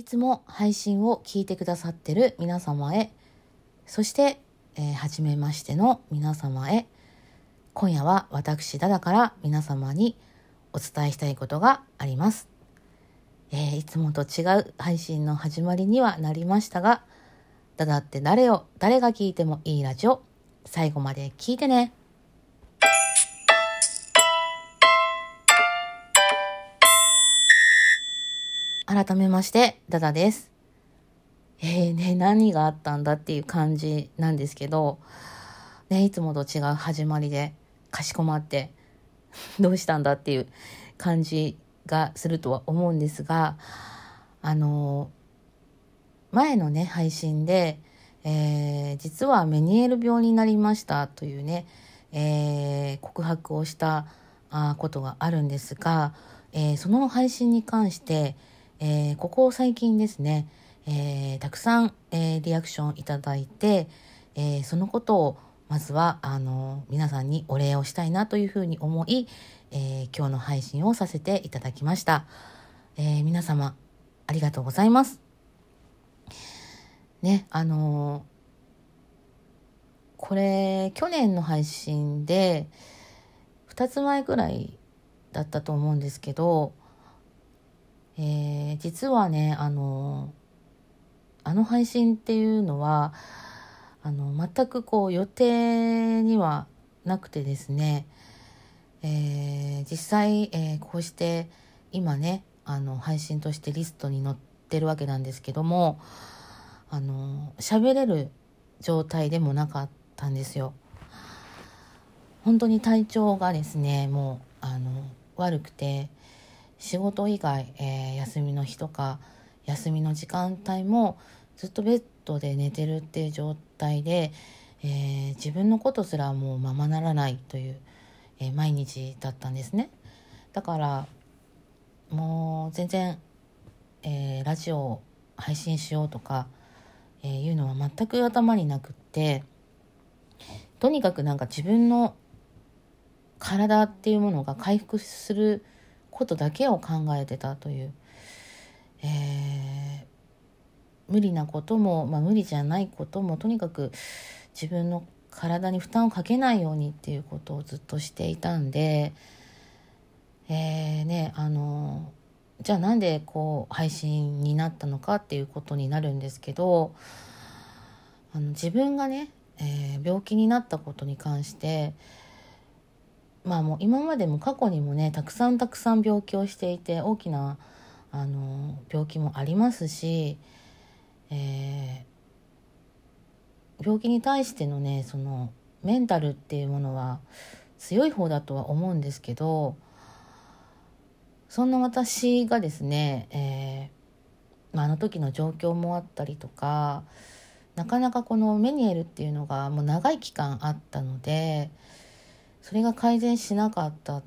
いつも配信を聞いてくださってる皆様へ、そして、えー、初めましての皆様へ、今夜は私だだから皆様にお伝えしたいことがあります。えー、いつもと違う配信の始まりにはなりましたが、だだって誰を、誰が聞いてもいいラジオ、最後まで聞いてね。改めまして、ダダです。えー、ね、何があったんだっていう感じなんですけど、ね、いつもと違う始まりで、かしこまって、どうしたんだっていう感じがするとは思うんですが、あの、前のね、配信で、えー、実はメニエール病になりましたというね、えー、告白をしたあことがあるんですが、えー、その配信に関して、えー、ここ最近ですね、えー、たくさん、えー、リアクションいただいて、えそのことをまずはあの皆さんにお礼をしたいなというふうに思い、え今日の配信をさせていただきました、え皆様ありがとうございます。ねあのこれ去年の配信で2つ前ぐらいだったと思うんですけどえ、実はねあのあの配信っていうのはあの全くこう予定にはなくてですね、えー、実際、えー、こうして今ねあの配信としてリストに載ってるわけなんですけどもあの喋れる状態でもなかったんですよ。本当に体調がですねもうあの悪くて仕事以外、えー、休みの日とか休みの時間帯もずっとベッドで寝てるっていう状態で、えー、自分のことすらもうままならないという、えー、毎日だったんですね。だからもう全然、えー、ラジオを配信しようとか、えー、いうのは全く頭になくってとにかくなんか自分の体っていうものが回復することだけを考えてたという、えー、無理なことも、まあ、無理じゃないこともとにかく自分の体に負担をかけないようにっていうことをずっとしていたんで、えー、ねあのじゃあなんでこう配信になったのかっていうことになるんですけどあの自分がね、えー、病気になったことに関してまあもう今までも過去にもねたくさんたくさん病気をしていて大きなあの病気もありますし、えー、病気に対してのねそのメンタルっていうものは強い方だとは思うんですけどそんな私がですね、えーまあ、あの時の状況もあったりとかなかなかこのメニエルっていうのがもう長い期間あったので。それが改善しなかった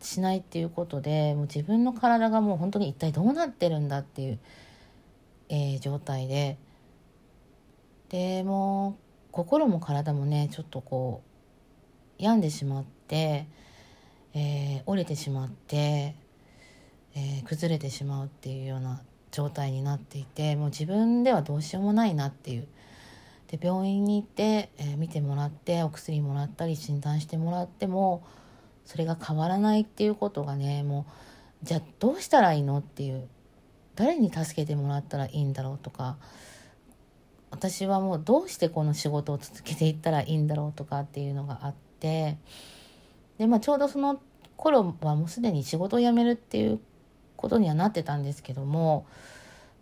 しないっていうことでもう自分の体がもう本当に一体どうなってるんだっていう、えー、状態で。でも心も体もねちょっとこう病んでしまって、えー、折れてしまって、えー、崩れてしまうっていうような状態になっていてもう自分ではどうしようもないなっていうで病院に行って、えー、見てもらってお薬もらったり診断してもらってもそれが変わらないっていうことがねもうじゃあどうしたらいいのっていう誰に助けてもらったらいいんだろうとか私はもうどうしてこの仕事を続けていったらいいんだろうとかっていうのがあってで、まあ、ちょうどその頃はもうすでに仕事を辞めるっていうことにはなってたんですけども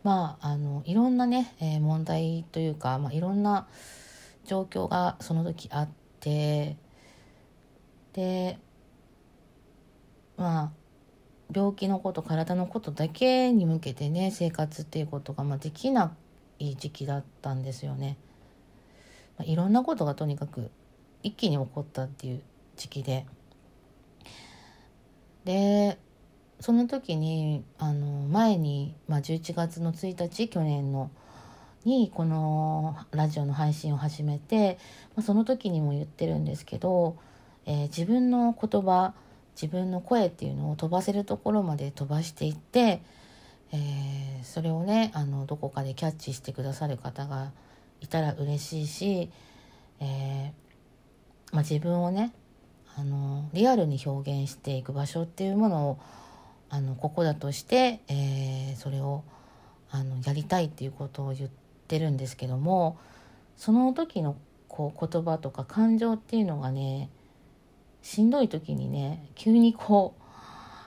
まあ、あのいろんなね、えー、問題というか、まあ、いろんな状況がその時あってでまあ病気のこと体のことだけに向けてね生活っていうことが、まあ、できない時期だったんですよね。まあ、いろんなことがとにかく一気に起こったっていう時期で。でその時にあの前に、まあ、11月の1日去年のにこのラジオの配信を始めて、まあ、その時にも言ってるんですけど、えー、自分の言葉自分の声っていうのを飛ばせるところまで飛ばしていって、えー、それをねあのどこかでキャッチしてくださる方がいたら嬉しいし、えー、まあ、自分をねあのリアルに表現していく場所っていうものをあのここだとして、えー、それをあのやりたいっていうことを言ってるんですけどもその時のこう言葉とか感情っていうのがねしんどい時にね急にこう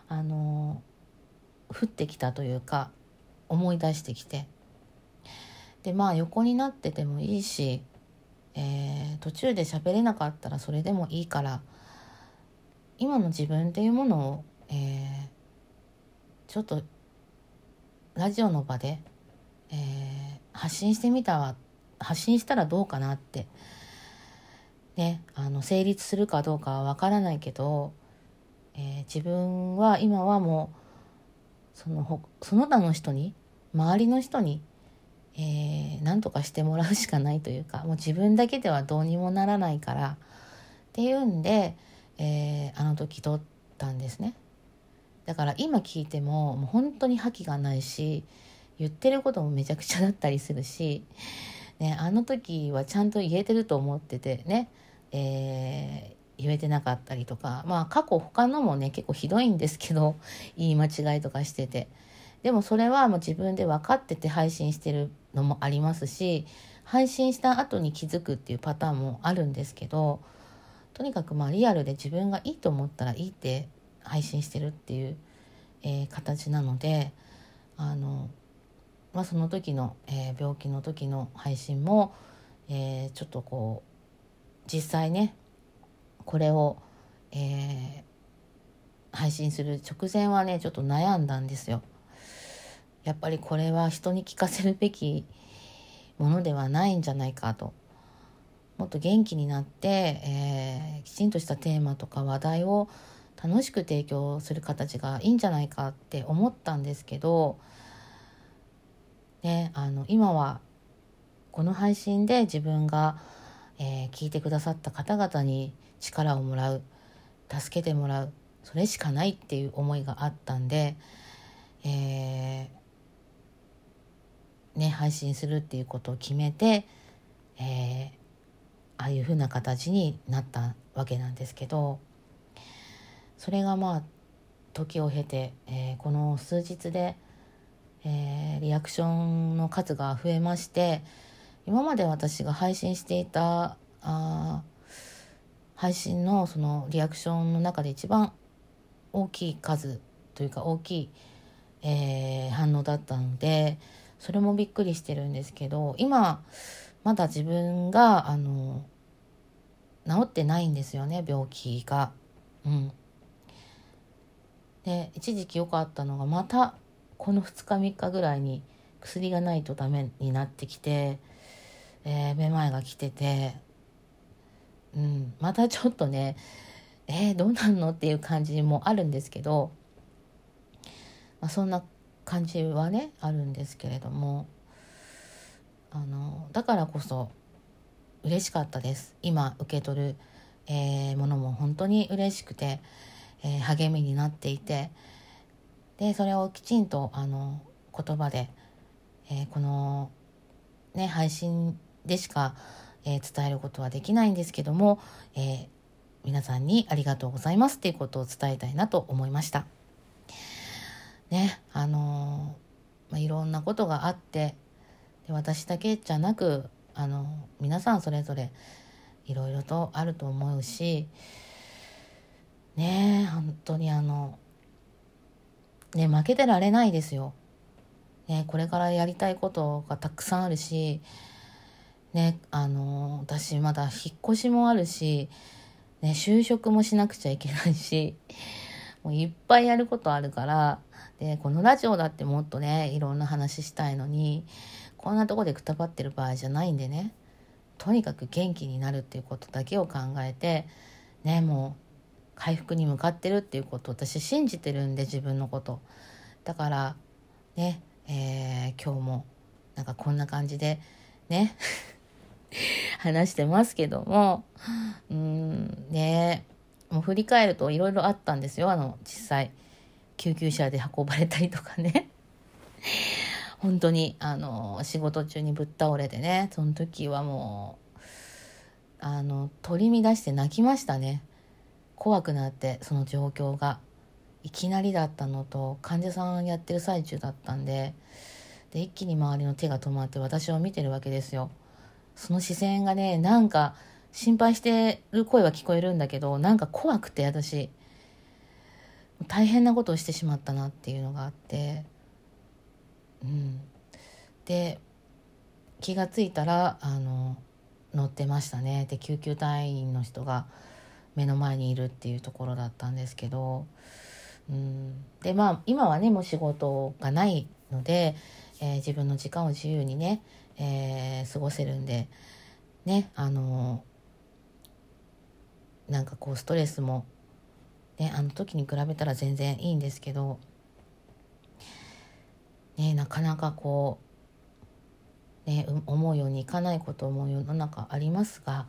あの降ってきたというか思い出してきて。でまあ横になっててもいいし、えー、途中で喋れなかったらそれでもいいから今の自分っていうものを、えー、ちょっとラジオの場で、えー、発信してみたら発信したらどうかなって。ねあの成立するかどうかはわからないけど、えー、自分は今はもうそのその他の人に周りの人にえー、何とかしてもらうしかないというかもう自分だけではどうにもならないからっていうんで、えー、あの時撮ったんですね。だから今聞いてももう本当に覇気がないし言ってることもめちゃくちゃだったりするし、ね、あの時はちゃんと言えてると思っててね、えー、言えてなかったりとかまあ過去他のもね結構ひどいんですけど言い間違いとかしてて。でもそれはもう自分で分かってて配信してるのもありますし配信した後に気づくっていうパターンもあるんですけどとにかくまあリアルで自分がいいと思ったらいいって配信してるっていう、えー、形なのであの、まあ、その時の、えー、病気の時の配信も、えー、ちょっとこう実際ねこれを、え配信する直前はねちょっと悩んだんですよ。やっぱりこれは人に聞かせるべきものではないんじゃないかともっと元気になって、えー、きちんとしたテーマとか話題を楽しく提供する形がいいんじゃないかって思ったんですけど、ね、あの今はこの配信で自分が、えー、聞いてくださった方々に力をもらう助けてもらうそれしかないっていう思いがあったんで、えーね、配信するっていうことを決めて、えー、ああいうふうな形になったわけなんですけどそれがまあ時を経て、えー、この数日で、えー、リアクションの数が増えまして今まで私が配信していたあ配信のそのリアクションの中で一番大きい数というか大きい、えー、反応だったのでそれもびっくりしてるんですけど今まだ自分があの治ってないんですよね病気が。うん、で一時期良かったのがまたこの2日3日ぐらいに薬がないとダメになってきて、えー、めまいが来てて、うん、またちょっとねえー、どうなんのっていう感じもあるんですけど、まあ、そんな感じはねあるんですけれどもあのだからこそ嬉しかったです。今受け取る、えー、ものも本当に嬉しくて、えー、励みになっていてでそれをきちんとあの言葉で、えー、この、ね、配信でしか、え伝えることはできないんですけども、え皆さんにありがとうございますっていうことを伝えたいなと思いました。ねあのまあ、いろんなことがあってで私だけじゃなくあの皆さんそれぞれいろいろとあると思うしね本当にあのね負けてられないですよ。ね、これからやりたいことがたくさんあるし、ね、あの私まだ引っ越しもあるし、ね、就職もしなくちゃいけないしもういっぱいやることあるからでこのラジオだってもっとねいろんな話したいのにこんなとこでくたばってる場合じゃないんでねとにかく元気になるっていうことだけを考えてねもう回復に向かってるっていうこと私信じてるんで自分のこと。だからね、えー、今日もなんかこんな感じでね 話してますけどもうんねもう振り返るといろいろあったんですよ。あの実際。救急車で運ばれたりとかね。本当にあの仕事中にぶっ倒れてねその時はもうあの取り乱して泣きましたね。怖くなってその状況がいきなりだったのと患者さんやってる最中だったんでで一気に周りの手が止まって私を見てるわけですよ。その視線がねなんか心配してる声は聞こえるんだけどなんか怖くて私。大変なことをしてしまったなっていうのがあって。うん。で気が付いたらあの乗ってましたね。で救急隊員の人が目の前にいるっていうところだったんですけどうん。でまあ今はねもう仕事がないので、えー、自分の時間を自由にね、えー、過ごせるんでねあのなんかこうストレスもねあの時に比べたら全然いいんですけどねなかなかこうね思うようにいかないことも世の中ありますが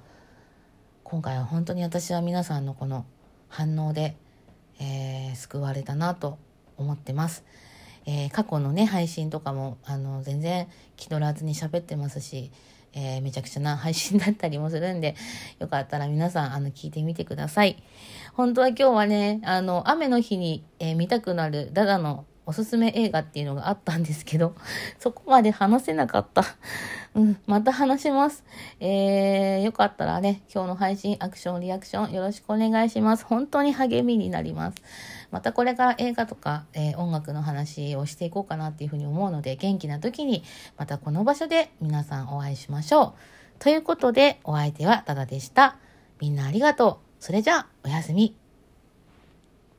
今回は本当に私は皆さんのこの反応で、えー、救われたなと思ってます。えー、過去のね配信とかもあの全然気取らずに喋ってますしえー、めちゃくちゃな配信だったりもするんで、よかったら皆さん、あの、聞いてみてください。本当は今日はね、あの、雨の日に、えー、見たくなるダダのおすすめ映画っていうのがあったんですけど、そこまで話せなかった。うん、また話します。えー、よかったらね、今日の配信、アクション、リアクションよろしくお願いします。本当に励みになります。またこれから映画とか、えー、音楽の話をしていこうかなっていうふうに思うので、元気な時にまたこの場所で皆さんお会いしましょう。ということで、お相手はタダでした。みんなありがとう。それじゃあ、おやすみ。